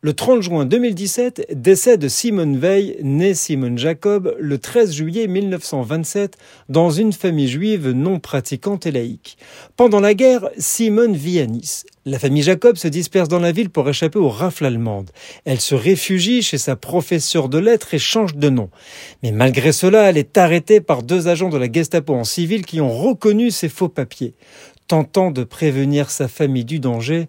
Le 30 juin 2017, décès de Simone Veil, née Simone Jacob, le 13 juillet 1927, dans une famille juive non pratiquante et laïque. Pendant la guerre, Simone vit à Nice. La famille Jacob se disperse dans la ville pour échapper aux rafles allemandes. Elle se réfugie chez sa professeure de lettres et change de nom. Mais malgré cela, elle est arrêtée par deux agents de la Gestapo en civil qui ont reconnu ses faux papiers. Tentant de prévenir sa famille du danger,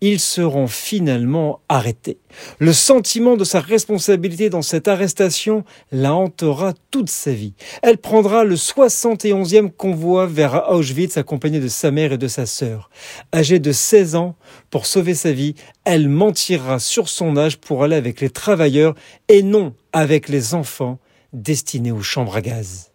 ils seront finalement arrêtés. Le sentiment de sa responsabilité dans cette arrestation la hantera toute sa vie. Elle prendra le 71e convoi vers Auschwitz accompagnée de sa mère et de sa sœur. Âgée de 16 ans, pour sauver sa vie, elle mentira sur son âge pour aller avec les travailleurs et non avec les enfants destinés aux chambres à gaz.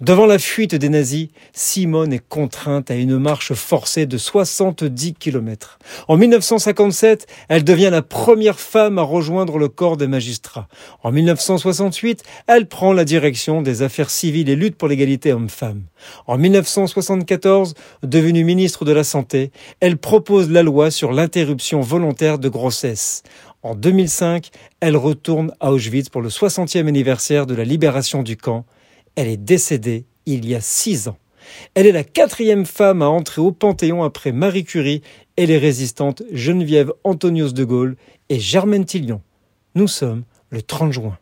Devant la fuite des nazis, Simone est contrainte à une marche forcée de 70 km. En 1957, elle devient la première femme à rejoindre le corps des magistrats. En 1968, elle prend la direction des affaires civiles et lutte pour l'égalité homme-femme. En 1974, devenue ministre de la Santé, elle propose la loi sur l'interruption volontaire de grossesse. En 2005, elle retourne à Auschwitz pour le 60e anniversaire de la libération du camp elle est décédée il y a six ans. Elle est la quatrième femme à entrer au Panthéon après Marie Curie et les résistantes Geneviève Antonios de Gaulle et Germaine Tillion. Nous sommes le 30 juin.